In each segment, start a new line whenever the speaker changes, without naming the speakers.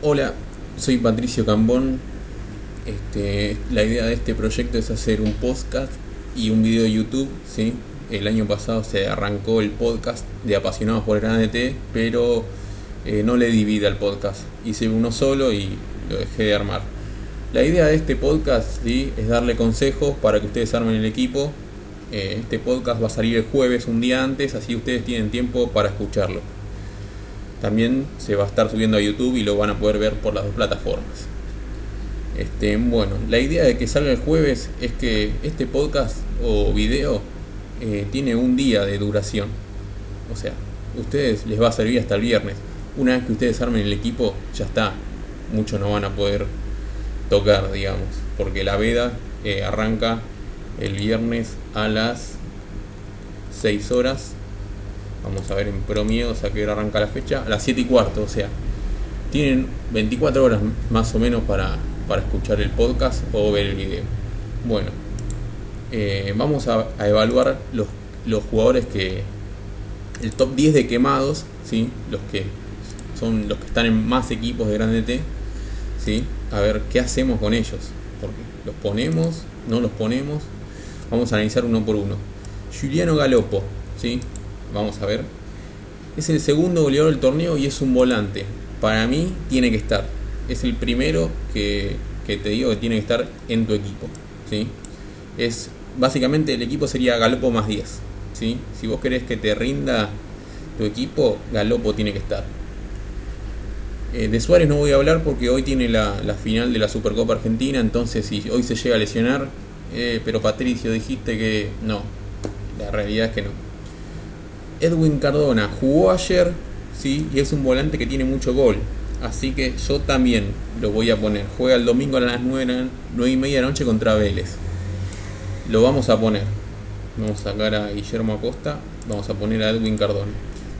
Hola, soy Patricio Cambón. Este, la idea de este proyecto es hacer un podcast y un video de YouTube. El año pasado se arrancó el podcast de Apasionados por el GranDT, pero eh, no le di al podcast. Hice uno solo y lo dejé de armar. La idea de este podcast es darle consejos para que ustedes armen el equipo. Eh, este podcast va a salir el jueves, un día antes, así ustedes tienen tiempo para escucharlo. También se va a estar subiendo a YouTube y lo van a poder ver por las dos plataformas. Este, bueno, la idea de que salga el jueves es que este podcast o video eh, tiene un día de duración. O sea, a ustedes les va a servir hasta el viernes. Una vez que ustedes armen el equipo, ya está. Muchos no van a poder tocar, digamos. Porque la veda eh, arranca el viernes a las 6 horas Vamos a ver en promedio, o sea que arranca la fecha, a las 7 y cuarto, o sea, tienen 24 horas más o menos para, para escuchar el podcast o ver el video. Bueno, eh, vamos a, evaluar los, los jugadores que. El top 10 de quemados, ¿sí? Los que son los que están en más equipos de Grande T, ¿sí? A ver qué hacemos con ellos. Porque los ponemos, no los ponemos. Vamos a analizar uno por uno. Juliano Galopo, ¿sí? Vamos a ver. Es el segundo goleador del torneo y es un volante. Para mí tiene que estar. Es el primero que, te digo que tiene que estar en tu equipo. ¿sí? Es, básicamente el equipo sería Galopo más 10. ¿sí? Si vos querés que te rinda tu equipo, Galopo tiene que estar. Eh, de Suárez no voy a hablar porque hoy tiene la, final de la Supercopa Argentina, entonces si hoy se llega a lesionar, eh, pero Patricio dijiste que no, la realidad es que no. Edwin Cardona jugó ayer, ¿sí? Y es un volante que tiene mucho gol. Así que yo también lo voy a poner. Juega el domingo a las 9, 9 y media de la noche contra Vélez. Lo vamos a poner. Vamos a sacar a Guillermo Acosta. Vamos a poner a Edwin Cardona.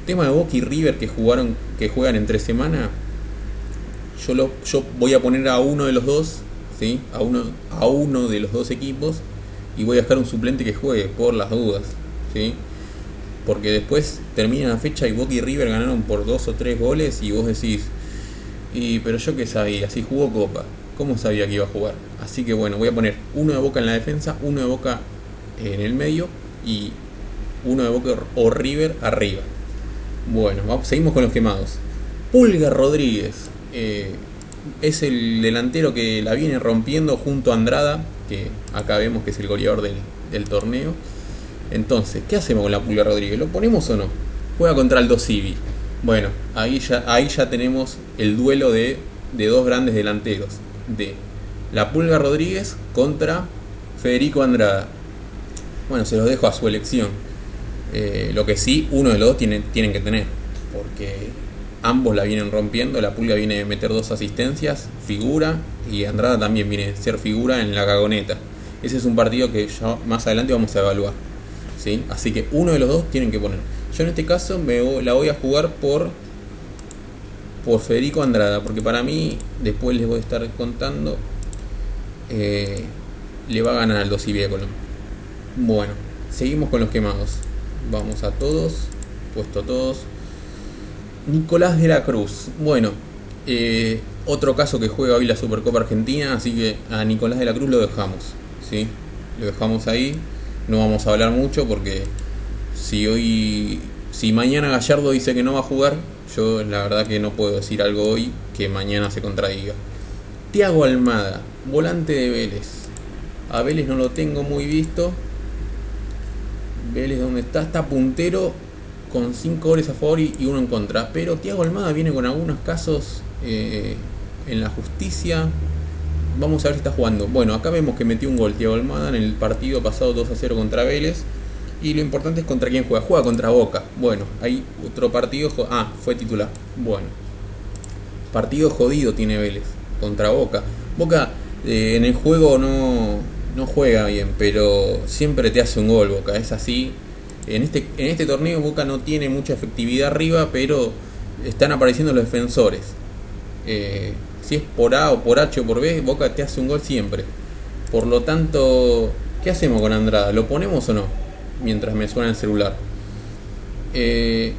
Tema de Boca y River que jugaron, que juegan entre semana. Yo, lo, yo voy a poner a uno de los dos, ¿sí? A uno, a uno de los dos equipos. Y voy a dejar un suplente que juegue por las dudas, ¿sí? Porque después termina la fecha y Boca y River ganaron por dos o tres goles y vos decís, pero yo qué sabía, si jugó Copa, ¿cómo sabía que iba a jugar? Así que bueno, voy a poner uno de Boca en la defensa, uno de Boca en el medio y uno de Boca o River arriba. Bueno, seguimos con los quemados. Pulga Rodríguez eh, es el delantero que la viene rompiendo junto a Andrada, que acá vemos que es el goleador del torneo. Entonces, ¿qué hacemos con la Pulga Rodríguez? ¿Lo ponemos o no? Juega contra el Civi. Bueno, ahí ya, ahí ya tenemos el duelo de, dos grandes delanteros. De la Pulga Rodríguez contra Federico Andrada. Bueno, se los dejo a su elección. Eh, lo que sí, uno de los dos tienen, tienen que tener. Porque ambos la vienen rompiendo. La Pulga viene a meter dos asistencias, figura. Y Andrada también viene a ser figura en la cagoneta. Ese es un partido que ya más adelante vamos a evaluar. ¿Sí? Así que uno de los dos tienen que poner. Yo en este caso me la voy a jugar por por Federico Andrada, porque para mí, después les voy a estar contando, eh, le va a ganar al 2 y Colón. Bueno, seguimos con los quemados. Vamos a todos, puesto todos. Nicolás de la Cruz. Bueno, eh, otro caso que juega hoy la Supercopa Argentina, así que a Nicolás de la Cruz lo dejamos. ¿sí? Lo dejamos ahí no vamos a hablar mucho porque si hoy, si mañana Gallardo dice que no va a jugar, yo la verdad que no puedo decir algo hoy que mañana se contradiga. Tiago Almada, volante de Vélez. A Vélez no lo tengo muy visto. Vélez donde está, está puntero con 5 goles a favor y, uno en contra. Pero Tiago Almada viene con algunos casos eh, en la justicia Vamos a ver si está jugando. Bueno, acá vemos que metió un gol Thiago Almada en el partido pasado 2 a 0 contra Vélez. Y lo importante es contra quién juega. Juega contra Boca. Bueno, hay otro partido. Ah, fue titular. Bueno. Partido jodido tiene Vélez. Contra Boca. Boca eh, en el juego no, no juega bien, pero siempre te hace un gol Boca. Es así. En este, en este torneo Boca no tiene mucha efectividad arriba, pero están apareciendo los defensores. Eh, si es por A o por H o por B, Boca te hace un gol siempre. Por lo tanto, ¿qué hacemos con Andrada? ¿Lo ponemos o no? Mientras me suena el celular. Eh,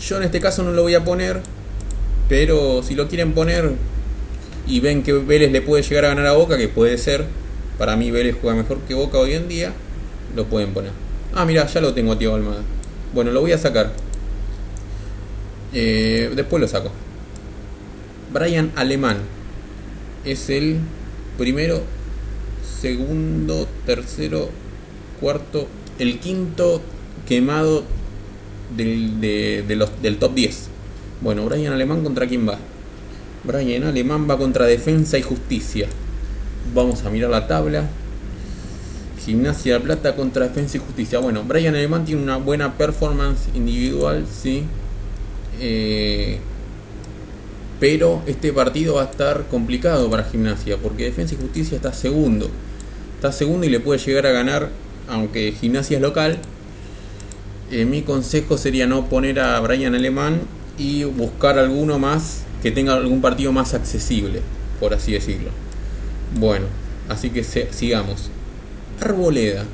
yo en este caso no lo voy a poner Pero si lo quieren poner y ven que Vélez le puede llegar a ganar a Boca, que puede ser, para mí Vélez juega mejor que Boca hoy en día, lo pueden poner. Ah, mira, ya lo tengo, tío Almada. Bueno, lo voy a sacar. Eh, después lo saco. Brian Alemán es el primero, segundo, tercero, cuarto, el quinto quemado del, del top 10. Bueno, Brian Alemán contra quién va? Brian Alemán va contra Defensa y Justicia. Vamos a mirar la tabla. Gimnasia de Plata contra Defensa y Justicia. Bueno, Brian Alemán tiene una buena performance individual, sí. Eh, pero este partido va a estar complicado para Gimnasia, porque Defensa y Justicia está segundo. Está segundo y le puede llegar a ganar, aunque Gimnasia es local. Eh, mi consejo sería no poner a Brian Alemán y buscar alguno más que tenga algún partido más accesible, por así decirlo. Bueno, así que sigamos. Arboleda.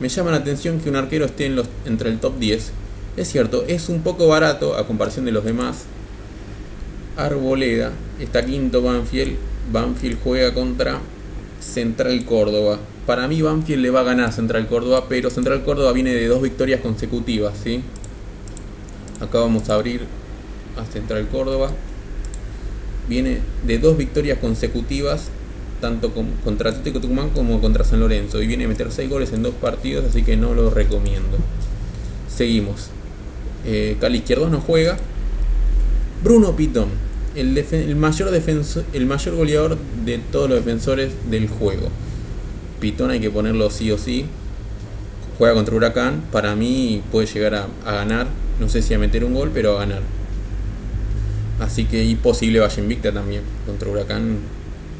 Me llama la atención que un arquero esté entre el top 10. Es cierto, es un poco barato a comparación de los demás. Arboleda está quinto Banfield. Banfield juega contra Central Córdoba. Para mí Banfield le va a ganar Central Córdoba, pero Central Córdoba viene de dos victorias consecutivas, ¿sí? Acá vamos a abrir a Central Córdoba. Viene de dos victorias consecutivas, tanto contra Atlético Tucumán como contra San Lorenzo. Y viene a meter seis goles en dos partidos, así que no lo recomiendo. Seguimos. Eh, Cali Izquierdo no juega. Bruno Pitón, el, mayor el mayor goleador de todos los defensores del juego. Pitón hay que ponerlo sí o sí. Juega contra Huracán. Para mí puede llegar a, a ganar. No sé si a meter un gol, pero a ganar. Así que y posible vaya invicta también. Contra Huracán,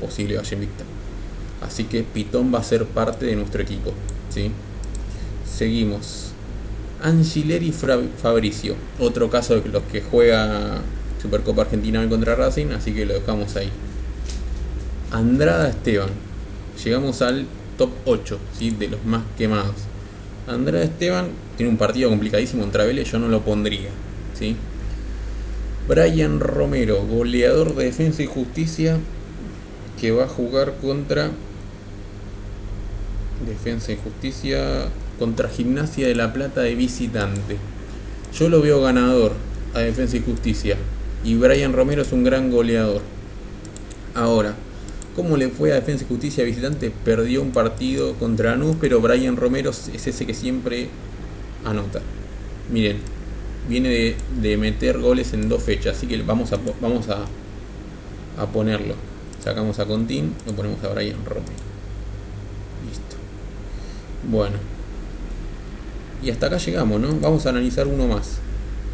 posible vaya invicta. Así que Pitón va a ser parte de nuestro equipo. ¿sí? Seguimos. Angileri Fabricio. Otro caso de los que juega Supercopa Argentina contra Racing. Así que lo dejamos ahí. Andrada Esteban. Llegamos al top 8 ¿sí? de los más quemados. Andrada Esteban tiene un partido complicadísimo contra Vélez. Yo no lo pondría. ¿sí? Brian Romero, goleador de Defensa y Justicia, que va a jugar contra Defensa y Justicia contra Gimnasia de la Plata de visitante. Yo lo veo ganador a Defensa y Justicia y Brian Romero es un gran goleador. Ahora, ¿cómo le fue a Defensa y Justicia visitante? Perdió un partido contra Anus, pero Brian Romero es ese que siempre anota. Miren, viene de, meter goles en dos fechas, así que vamos a, vamos a, a ponerlo. Sacamos a Contín, lo ponemos a Brian Romero. Listo. Bueno. Y hasta acá llegamos, ¿no? Vamos a analizar uno más.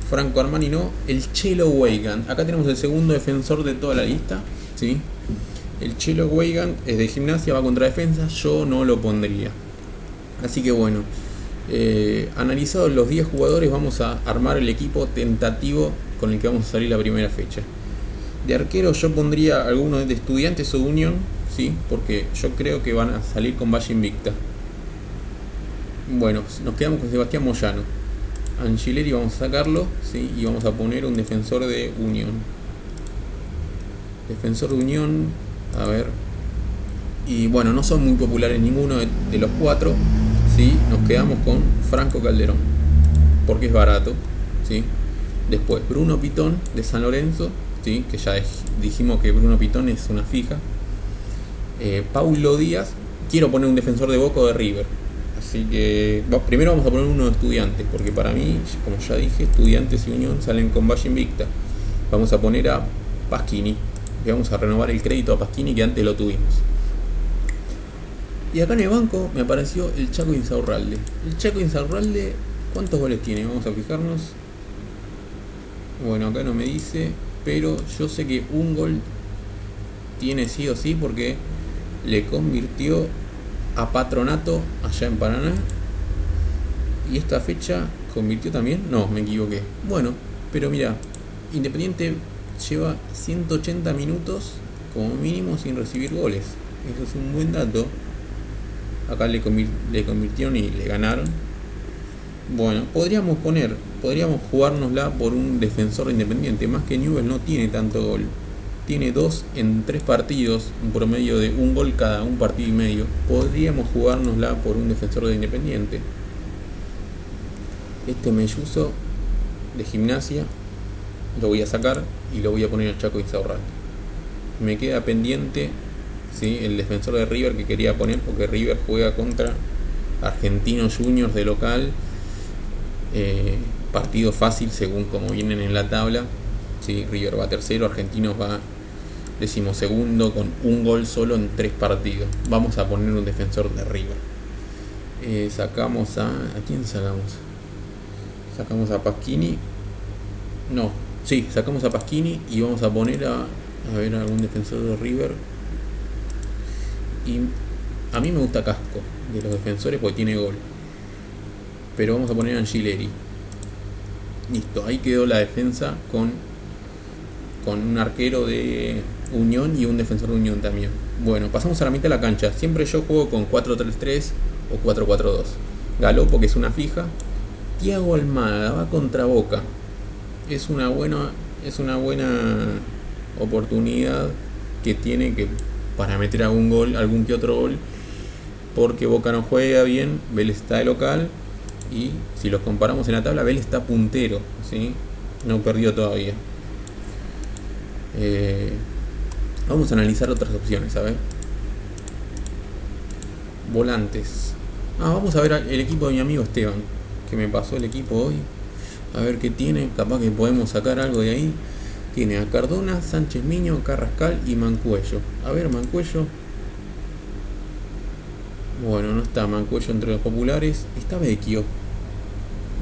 Franco Armani no, el Chelo Weigand. Acá tenemos el segundo defensor de toda la lista, ¿sí? El Chelo Weigand es de gimnasia, va contra defensa, yo no lo pondría. Así que bueno, eh, analizados los 10 jugadores, vamos a armar el equipo tentativo con el que vamos a salir la primera fecha. De arquero yo pondría algunos de estudiantes o unión, ¿sí? porque yo creo que van a salir con Valle Invicta. Bueno, nos quedamos con Sebastián Moyano. Angileri vamos a sacarlo, ¿sí? y vamos a poner un defensor de unión. Defensor de unión, a ver. Y bueno, no son muy populares ninguno de los cuatro, nos quedamos con Franco Calderón, porque es barato. ¿sí? Después Bruno Pitón de San Lorenzo, ¿sí? que ya dijimos que Bruno Pitón es una fija. Eh, Paulo Díaz, quiero poner un defensor de Boca de River. Así que primero vamos a poner uno de estudiantes, porque para mí, como ya dije, estudiantes y Unión salen con Valle Invicta. Vamos a poner a Pasquini, y vamos a renovar el crédito a Pasquini que antes lo tuvimos. Y acá en el banco me apareció el Chaco Insaurralde. El Chaco Insaurralde, ¿cuántos goles tiene? Vamos a fijarnos. Bueno, acá no me dice, pero yo sé que un gol tiene sí o sí porque le convirtió a Patronato allá en Paraná. Y esta fecha convirtió también. No, me equivoqué. Bueno, pero mira, Independiente lleva 180 minutos como mínimo sin recibir goles. Eso es un buen dato. Acá le, convirtieron y le ganaron. Bueno, podríamos poner, podríamos jugárnosla por un defensor independiente, más que Newell no tiene tanto gol. Tiene dos en tres partidos, un promedio de un gol cada un partido y medio. Podríamos jugárnosla por un defensor de Independiente. Este melluzo de gimnasia lo voy a sacar y lo voy a poner a Chaco Insaurralde. Me queda pendiente ¿sí? el defensor de River que quería poner porque River juega contra Argentinos Juniors de local eh, partido fácil según como vienen en la tabla. ¿sí? River va tercero, Argentinos va decimosegundo con un gol solo en tres partidos. Vamos a poner un defensor de River. Eh, sacamos a. ¿A quién sacamos? Sacamos a Pasquini. No, sí, sacamos a Pasquini y vamos a poner a. A ver algún defensor de River. Y a mí me gusta Casco de los defensores porque tiene gol pero vamos a poner a Angileri. Listo, ahí quedó la defensa con, con un arquero de Unión y un defensor de Unión también. Bueno, pasamos a la mitad de la cancha. Siempre yo juego con 4-3-3 o 4-4-2. Galopo, que es una fija. Tiago Almada va contra Boca. Es una buena, es una buena oportunidad que tiene que para meter algún gol, algún que otro gol. Porque Boca no juega bien, Vélez está de local y si los comparamos en la tabla, Bell está puntero, ¿sí? no perdió todavía. Eh, vamos a analizar otras opciones, a ver. Volantes. Ah, vamos a ver el equipo de mi amigo Esteban, que me pasó el equipo hoy. A ver qué tiene, capaz que podemos sacar algo de ahí. Tiene a Cardona, Sánchez Miño, Carrascal y Mancuello. A ver, Mancuello. Bueno, no está Mancuello entre los populares. Está Vecchio.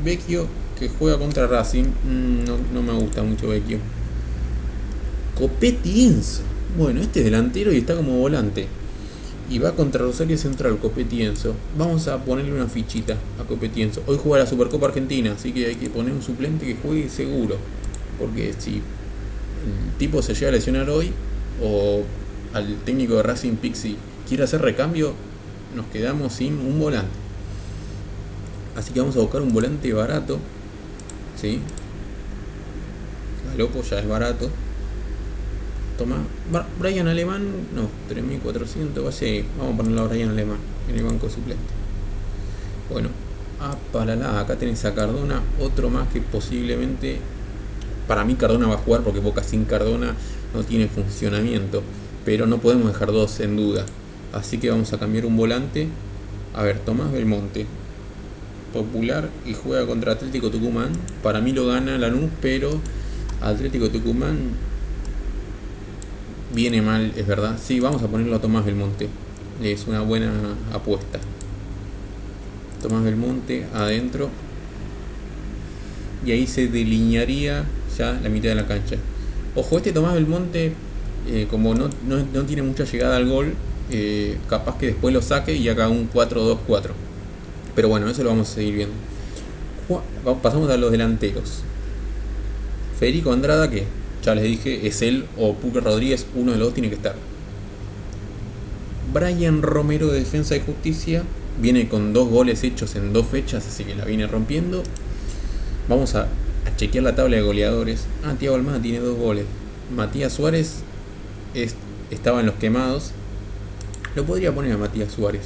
Vecchio que juega contra Racing. Mm, no, me gusta mucho Vecchio. Copetienzo. Bueno, este es delantero y está como volante. Y va contra Rosario Central, Copetienzo. Vamos a ponerle una fichita a Copetienzo. Hoy juega la Supercopa Argentina, así que hay que poner un suplente que juegue seguro. Porque si el tipo se llega a lesionar hoy, o al técnico de Racing Pixie quiere hacer recambio, nos quedamos sin un volante. Así que vamos a buscar un volante barato. ¿Sí? Galopo ya es barato. Toma. Brian Alemán. No, 3400. Va a Vamos a ponerlo a Brian Alemán en el banco suplente. Bueno. Apalala. Acá tenés a Cardona. Otro más que posiblemente. Para mí Cardona va a jugar porque Boca sin Cardona no tiene funcionamiento. Pero no podemos dejar dos en duda. Así que vamos a cambiar un volante. A ver, Tomás Belmonte. Popular y juega contra Atlético Tucumán. Para mí lo gana Lanús, pero Atlético Tucumán viene mal, es verdad. Sí, vamos a ponerlo a Tomás Belmonte. Es una buena apuesta. Tomás Belmonte adentro. Y ahí se delinearía ya la mitad de la cancha. Ojo, este Tomás Belmonte, eh, como no, no tiene mucha llegada al gol, eh, capaz que después lo saque y haga un 4-2-4. Pero bueno, eso lo vamos a seguir viendo. Pasamos a los delanteros. Federico Andrada, que ya les dije, es él o Puque Rodríguez, uno de los dos tiene que estar. Brian Romero de Defensa y Justicia viene con dos goles hechos en dos fechas, así que la viene rompiendo. Vamos a, chequear la tabla de goleadores. Ah, Tiago Almada tiene dos goles. Matías Suárez estaba en los quemados, lo podría poner a Matías Suárez.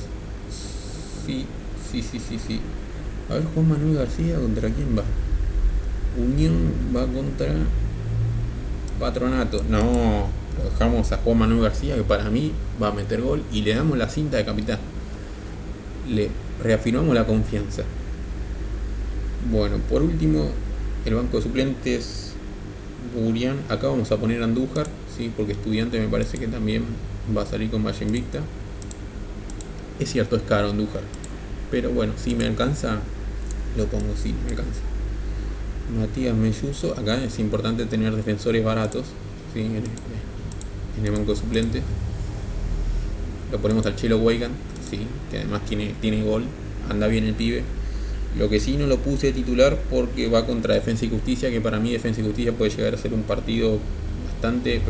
Sí, sí, sí, sí, sí. A ver, Juan Manuel García, ¿contra quién va? Unión va contra Patronato. No, lo dejamos a Juan Manuel García, que para mí va a meter gol, y le damos la cinta de capitán. Le reafirmamos la confianza. Bueno, por último, el banco de suplentes Burian. Acá vamos a poner Andújar, ¿sí? porque estudiante me parece que también va a salir con Valle Invicta. Es cierto, es caro Andújar. Pero bueno, si me alcanza, lo pongo, sí, me alcanza. Matías Melluso, acá es importante tener defensores baratos, en, el banco suplente. Lo ponemos al Chelo Weigan, ¿sí? que además tiene, tiene gol, anda bien el pibe. Lo que sí no lo puse titular porque va contra Defensa y Justicia, que para mí Defensa y Justicia puede llegar a ser un partido bastante,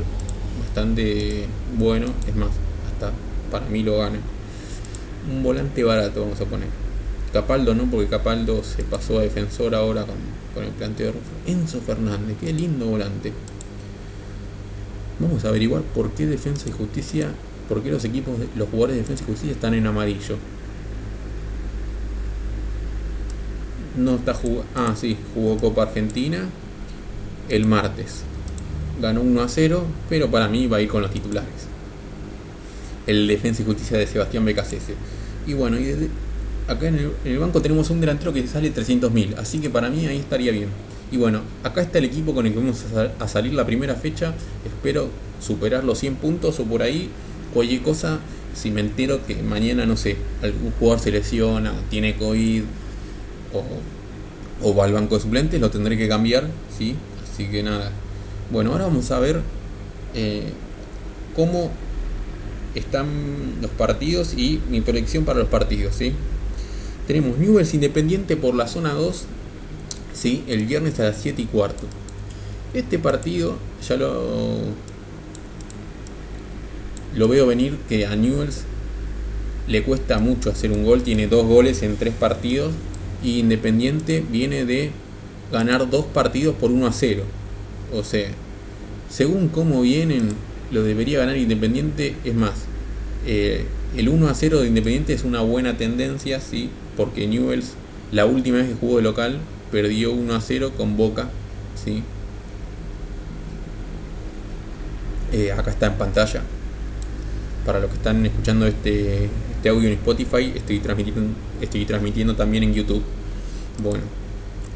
bastante bueno, es más, hasta para mí lo gana un volante barato, vamos a poner. Capaldo no, porque Capaldo se pasó a defensor ahora con, el planteo de Enzo Fernández, qué lindo volante. Vamos a averiguar por qué Defensa y Justicia, por qué los equipos, los jugadores de Defensa y Justicia están en amarillo. No está jugando. Ah, sí, jugó Copa Argentina el martes. Ganó 1 a 0, pero para mí va a ir con los titulares. El Defensa y Justicia de Sebastián Becasese. Y bueno, y acá en el, banco tenemos un delantero que sale 300.000, así que para mí ahí estaría bien. Y bueno, acá está el equipo con el que vamos a, salir la primera fecha. Espero superar los 100 puntos o por ahí cualquier cosa. Si me entero que mañana, no sé, algún jugador se lesiona, tiene COVID o, va al banco de suplentes, lo tendré que cambiar, ¿sí? Así que nada. Bueno, ahora vamos a ver eh, cómo están los partidos y mi proyección para los partidos, ¿sí? Tenemos Newells Independiente por la zona 2, ¿sí? El viernes a las 7 y cuarto. Este partido ya lo, lo veo venir que a Newells le cuesta mucho hacer un gol, tiene dos goles en tres partidos y Independiente viene de ganar dos partidos por 1 a 0. O sea, según cómo vienen, lo debería ganar Independiente. Es más, eh, el 1 a 0 de Independiente es una buena tendencia, sí, porque Newells la última vez que jugó de local perdió 1 a 0 con Boca, sí. Eh, acá está en pantalla. Para los que están escuchando este, este audio en Spotify, estoy transmitiendo, estoy transmitiendo también en YouTube. Bueno,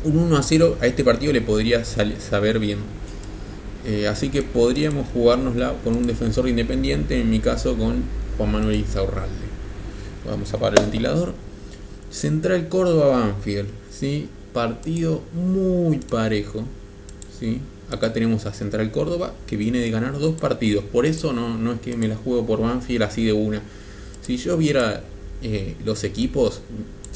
un 1 a 0 a este partido le podría saber bien. Eh, así que podríamos jugárnosla con un defensor independiente, en mi caso con Juan Manuel Insaurralde. Vamos a apagar el ventilador. Central Córdoba Banfield, ¿sí? partido muy parejo. ¿sí? Acá tenemos a Central Córdoba que viene de ganar dos partidos. Por eso no, no es que me la juego por Banfield así de una. Si yo viera eh, los equipos,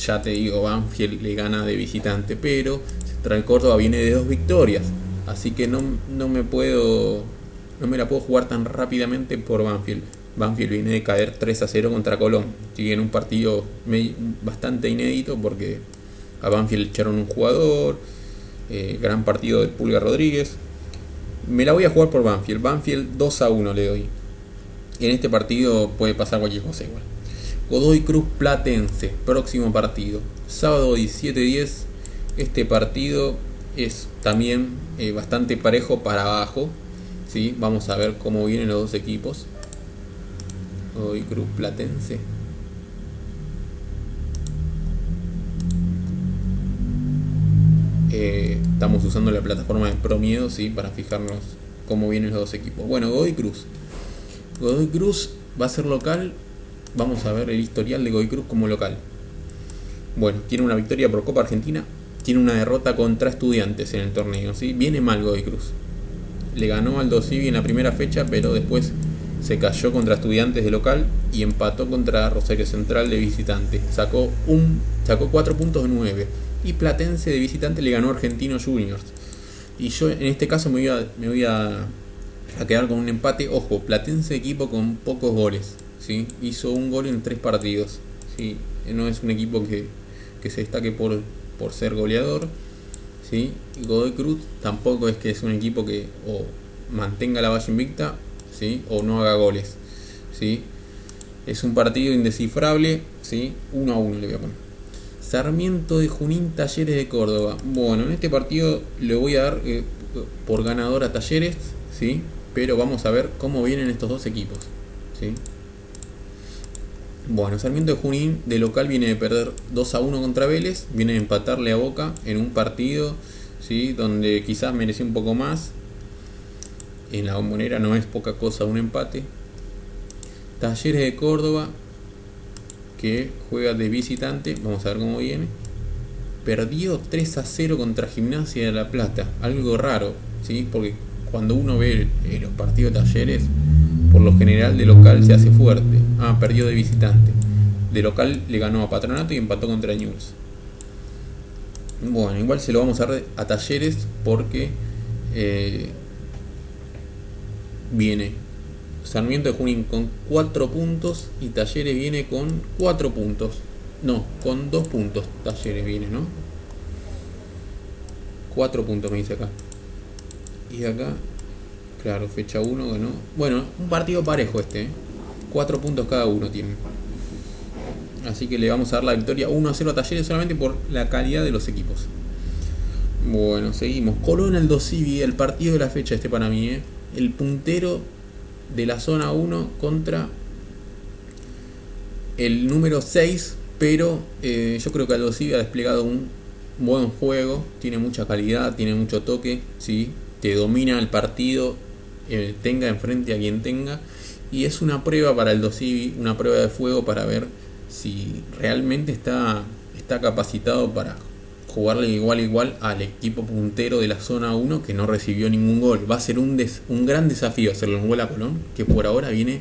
ya te digo, Banfield le gana de visitante, pero Central Córdoba viene de dos victorias, así que no, no me puedo, no me la puedo jugar tan rápidamente por Banfield. Banfield viene de caer 3 a 0 contra Colón, sigue en un partido bastante inédito porque a Banfield echaron un jugador, eh, gran partido de Pulga Rodríguez. Me la voy a jugar por Banfield, Banfield 2 a 1 le doy. En este partido puede pasar cualquier cosa igual. Godoy Cruz Platense, próximo partido. Sábado 17-10. Este partido es también eh, bastante parejo para abajo. ¿sí? Vamos a ver cómo vienen los dos equipos. Godoy Cruz Platense. Eh, estamos usando la plataforma de ProMiedo ¿sí? para fijarnos cómo vienen los dos equipos. Bueno, Godoy Cruz. Godoy Cruz va a ser local Vamos a ver el historial de Goy Cruz como local. Bueno, tiene una victoria por Copa Argentina, tiene una derrota contra Estudiantes en el torneo, ¿sí? Viene mal Goy Cruz. Le ganó al Dosivi en la primera fecha, pero después se cayó contra Estudiantes de local y empató contra Rosario Central de visitante. Sacó un sacó 4 puntos de 9 y Platense de visitante le ganó a Argentino Juniors. Y yo en este caso me voy a, me voy a, a quedar con un empate. Ojo, Platense equipo con pocos goles hizo un gol en tres partidos. ¿sí? No es un equipo que, se destaque por, por ser goleador. ¿sí? Godoy Cruz tampoco es que es un equipo que mantenga la valla invicta ¿sí? o no haga goles. ¿sí? Es un partido indescifrable, ¿sí? uno a uno le voy a poner. Sarmiento de Junín Talleres de Córdoba. Bueno, en este partido le voy a dar eh, por ganador a Talleres, ¿sí? pero vamos a ver cómo vienen estos dos equipos. ¿sí? Bueno, Sarmiento de Junín de local viene de perder 2 a 1 contra Vélez, viene de empatarle a Boca en un partido ¿sí? donde quizás mereció un poco más. En la bombonera no es poca cosa un empate. Talleres de Córdoba que juega de visitante, vamos a ver cómo viene. Perdió 3 a 0 contra Gimnasia de La Plata, algo raro, ¿sí? porque cuando uno ve eh, los partidos de Talleres por lo general de local se hace fuerte. Ah, perdió de visitante. De local le ganó a Patronato y empató contra News. Bueno, igual se lo vamos a dar a Talleres porque eh, viene Sarmiento de Junín con 4 puntos y Talleres viene con 4 puntos. No, con dos puntos Talleres viene, ¿no? Cuatro puntos me dice acá. Y acá, claro, fecha 1 ganó. Bueno, un partido parejo este, ¿eh? Cuatro puntos cada uno tiene. Así que le vamos a dar la victoria 1 a 0 a Talleres solamente por la calidad de los equipos. Bueno, seguimos. Colón el Dosivi, el partido de la fecha este para mí, ¿eh? El puntero de la zona 1 contra el número 6, pero eh, yo creo que Aldo Civi ha desplegado un buen juego, tiene mucha calidad, tiene mucho toque, ¿sí? te domina el partido, eh, tenga enfrente a quien tenga, y es una prueba para el Dosivi, una prueba de fuego para ver si realmente está, está capacitado para jugarle igual igual al equipo puntero de la zona 1 que no recibió ningún gol. Va a ser un, un gran desafío hacerle un gol a Colón, que por ahora viene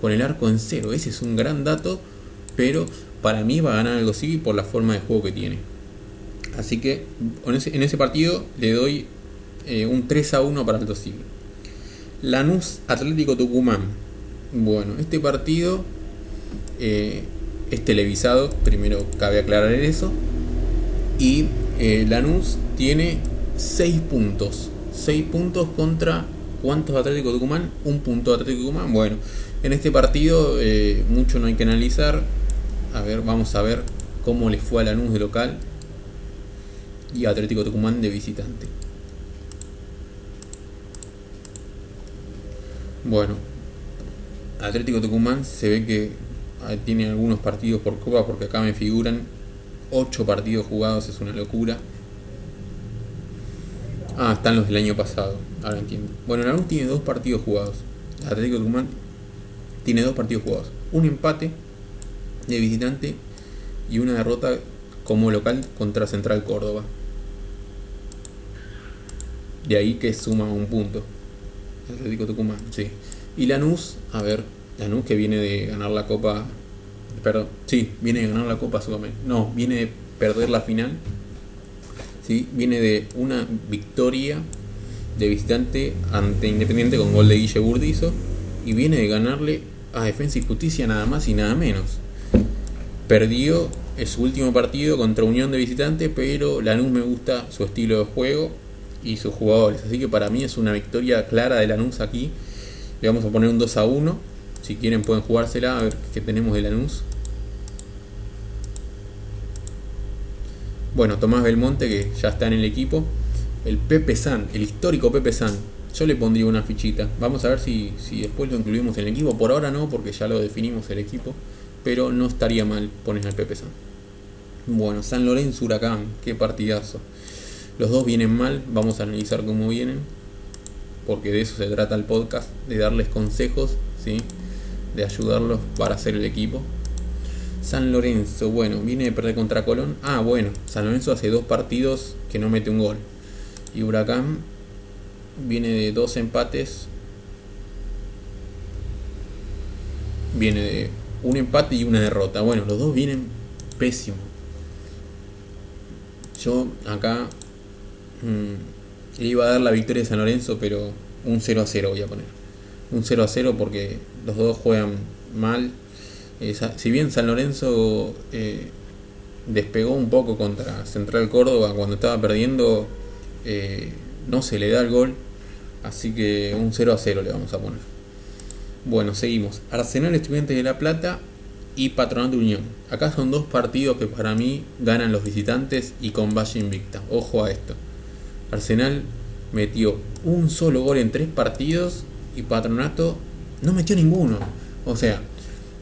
con el arco en cero. Ese es un gran dato, pero para mí va a ganar algo así por la forma de juego que tiene. Así que en ese, partido le doy eh, un 3 a 1 para el Civi. Lanús Atlético Tucumán. Bueno, este partido eh, es televisado, primero cabe aclarar eso. Y eh, Lanús tiene 6 puntos. 6 puntos contra ¿cuántos Atlético Tucumán? Un punto Atlético Tucumán. Bueno, en este partido eh, mucho no hay que analizar. A ver, vamos a ver cómo les fue a Lanús de local y Atlético Tucumán de visitante. Bueno, Atlético Tucumán se ve que ah, tiene algunos partidos por Copa porque acá me figuran 8 partidos jugados, es una locura. Ah, están los del año pasado, ahora entiendo. Bueno, Lanús tiene dos partidos jugados. Atlético Tucumán tiene dos partidos jugados. Un empate de visitante y una derrota como local contra Central Córdoba. De ahí que suma un punto. Atlético Tucumán, sí. Y Lanús, a ver, Lanús que viene de ganar la Copa. Perdón, sí, viene de ganar la Copa Sudamericana. No, viene de perder la final. Sí, viene de una victoria de visitante ante Independiente con gol de Guille Burdizo. Y viene de ganarle a Defensa y Justicia nada más y nada menos. Perdió su último partido contra Unión de Visitante, pero Lanús me gusta su estilo de juego y sus jugadores. Así que para mí es una victoria clara de Lanús aquí. Le vamos a poner un 2 a 1. Si quieren pueden jugársela a ver qué tenemos de Lanús. Bueno, Tomás Belmonte que ya está en el equipo. El Pepe San, el histórico Pepe San, yo le pondría una fichita. Vamos a ver si, si después lo incluimos en el equipo. Por ahora no, porque ya lo definimos el equipo. Pero no estaría mal poner al Pepe San. Bueno, San Lorenzo Huracán, qué partidazo. Los dos vienen mal, vamos a analizar cómo vienen. Porque de eso se trata el podcast, de darles consejos, ¿sí? De ayudarlos para hacer el equipo. San Lorenzo, bueno, viene de perder contra Colón. Ah, bueno, San Lorenzo hace dos partidos que no mete un gol. Y Huracán viene de dos empates. Viene de un empate y una derrota. Bueno, los dos vienen pésimos. Yo acá mm, iba a dar la victoria de San Lorenzo, pero un 0 a 0 voy a poner. Un 0 a 0 porque los dos juegan mal. Eh, si bien San Lorenzo eh, despegó un poco contra Central Córdoba cuando estaba perdiendo, eh, no se le da el gol. Así que un 0 a 0 le vamos a poner. Bueno, seguimos. Arsenal Estudiantes de La Plata y Patronato Unión. Acá son dos partidos que para mí ganan los visitantes y con Valle Invicta. Ojo a esto. Arsenal metió un solo gol en tres partidos y Patronato no metió ninguno. O sea,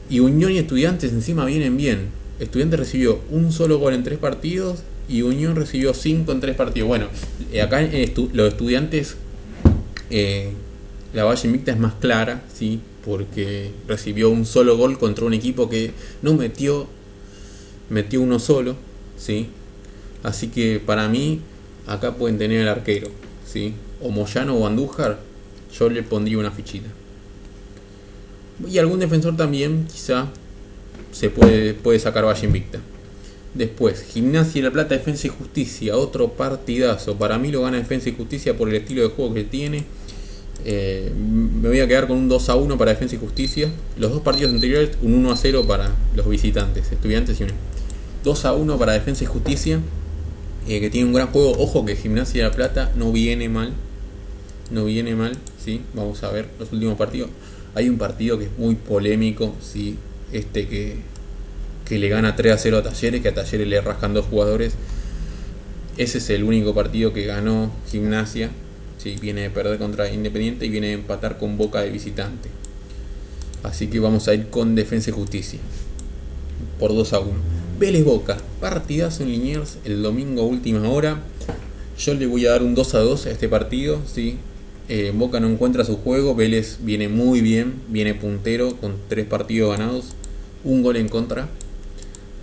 y Unión y Estudiantes encima vienen bien. Estudiantes recibió un solo gol en tres partidos y Unión recibió cinco en tres partidos. Bueno, eh, acá los estudiantes eh, la Valle Invicta es más clara, ¿sí? porque recibió un solo gol contra un equipo que no metió, metió uno solo, ¿sí? así que para mí acá pueden tener el arquero, ¿sí? o Moyano o Andújar, yo le pondría una fichita. Y algún defensor también, quizá, se puede, puede sacar Valle Invicta. Después, Gimnasia y La Plata, Defensa y Justicia, otro partidazo. Para mí lo gana Defensa y Justicia por el estilo de juego que tiene eh, me voy a quedar con un 2 a 1 para Defensa y Justicia. Los dos partidos anteriores, un 1 a 0 para los visitantes, estudiantes y 2 a 1 para Defensa y Justicia, eh, que tiene un gran juego. Ojo que Gimnasia de la Plata no viene mal, no viene mal, ¿sí? Vamos a ver los últimos partidos. Hay un partido que es muy polémico, ¿sí? Este que, que le gana 3 a 0 a Talleres, que a Talleres le rascan dos jugadores. Ese es el único partido que ganó Gimnasia. ¿sí? Viene de perder contra Independiente y viene de empatar con Boca de visitante. Así que vamos a ir con Defensa y Justicia. Por 2 a 1. Vélez Boca. Partidazo en Liniers el domingo última hora. Yo le voy a dar un 2 a 2 a este partido. ¿sí? Eh, Boca no encuentra su juego. Vélez viene muy bien. Viene puntero con 3 partidos ganados. Un gol en contra.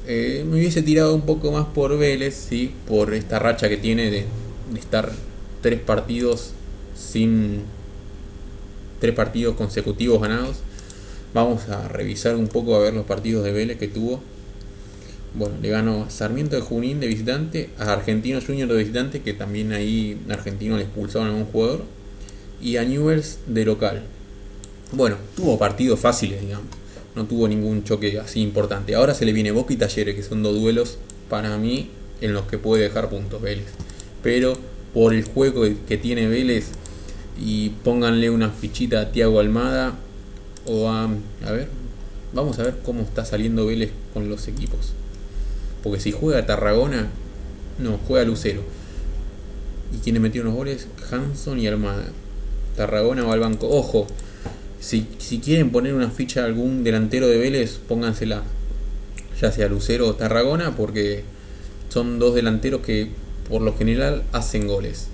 Eh, me hubiese tirado un poco más por Vélez. ¿sí? Por esta racha que tiene de, estar 3 partidos sin... 3 partidos consecutivos ganados. Vamos a revisar un poco a ver los partidos de Vélez que tuvo. Bueno, le ganó a Sarmiento de Junín de visitante, a Argentino Junior de visitante, que también ahí Argentino le expulsaron a un jugador, y a Newells de local. Bueno, tuvo partidos fáciles, digamos. No tuvo ningún choque así importante. Ahora se le viene Boca y Talleres, que son dos duelos para mí en los que puede dejar puntos Vélez. Pero por el juego que tiene Vélez y pónganle una fichita a Tiago Almada o a, a ver, vamos a ver cómo está saliendo Vélez con los equipos. Porque si juega Tarragona, no, juega Lucero. ¿Y quiénes metieron los goles? Hanson y Almada. Tarragona va al banco. Ojo, si, si quieren poner una ficha a algún delantero de Vélez, póngansela. Ya sea Lucero o Tarragona, porque son dos delanteros que por lo general hacen goles.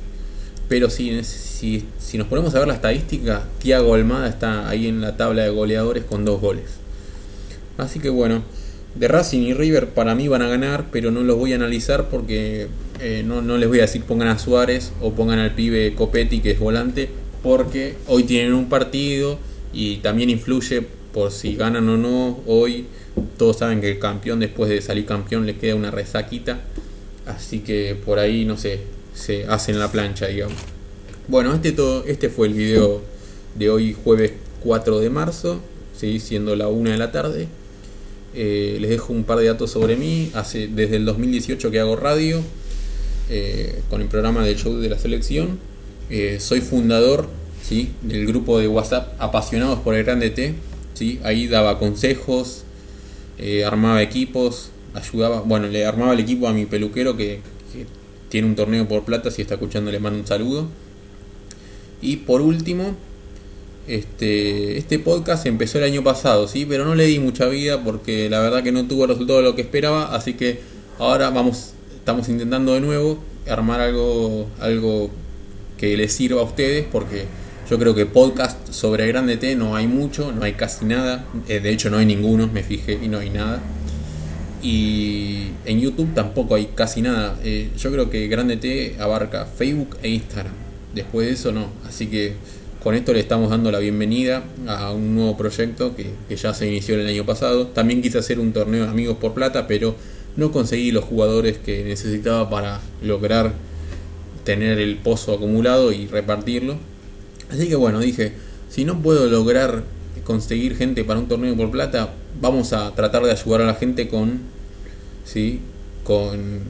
Pero si, si, si nos ponemos a ver la estadística, Tiago Almada está ahí en la tabla de goleadores con dos goles. Así que bueno, de Racing y River para mí van a ganar, pero no los voy a analizar porque eh, no, no, les voy a decir pongan a Suárez o pongan al pibe Copetti que es volante, porque hoy tienen un partido y también influye por si ganan o no hoy. Todos saben que el campeón después de salir campeón le queda una resaquita, así que por ahí no sé, se hace en la plancha, digamos. Bueno, este, todo, este fue el video de hoy jueves 4 de marzo, ¿sí? siendo la 1 de la tarde. Eh, les dejo un par de datos sobre mí. Hace desde el 2018 que hago radio eh, con el programa del show de la selección. Eh, soy fundador ¿sí? del grupo de WhatsApp Apasionados por el Grande T. ¿sí? Ahí daba consejos, armaba equipos, ayudaba. Bueno, le armaba el equipo a mi peluquero que, que tiene un torneo por plata. Si está escuchando, le mando un saludo. Y por último, este, este podcast empezó el año pasado, ¿sí? Pero no le di mucha vida porque la verdad que no tuvo el resultado de lo que esperaba. Así que ahora vamos, estamos intentando de nuevo armar algo, algo que les sirva a ustedes porque yo creo que podcast sobre Grande T no hay mucho, no hay casi nada. Eh, de hecho no hay ninguno, me fijé y no hay nada. Y en YouTube tampoco hay casi nada. Eh, yo creo que Grande T abarca Facebook e Instagram. Después de eso no. Así que con esto le estamos dando la bienvenida a un nuevo proyecto que, que, ya se inició el año pasado. También quise hacer un torneo de amigos por plata, pero no conseguí los jugadores que necesitaba para lograr tener el pozo acumulado y repartirlo. Así que bueno, dije, si no puedo lograr conseguir gente para un torneo por plata, vamos a tratar de ayudar a la gente con, ¿sí? con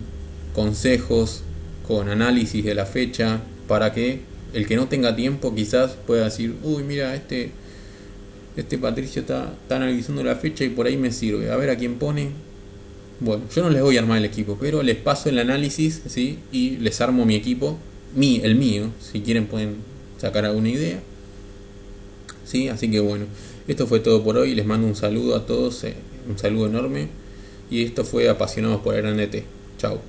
consejos, con análisis de la fecha, para que el que no tenga tiempo quizás pueda decir, uy, mira, este, este Patricio está, está, analizando la fecha y por ahí me sirve. A ver a quién pone. Bueno, yo no les voy a armar el equipo, pero les paso el análisis, ¿sí? Y les armo mi equipo, mi, el mío, si quieren pueden sacar alguna idea. ¿Sí? Así que bueno, esto fue todo por hoy. Les mando un saludo a todos, eh, un saludo enorme. Y esto fue Apasionados por el Grande T. Chao.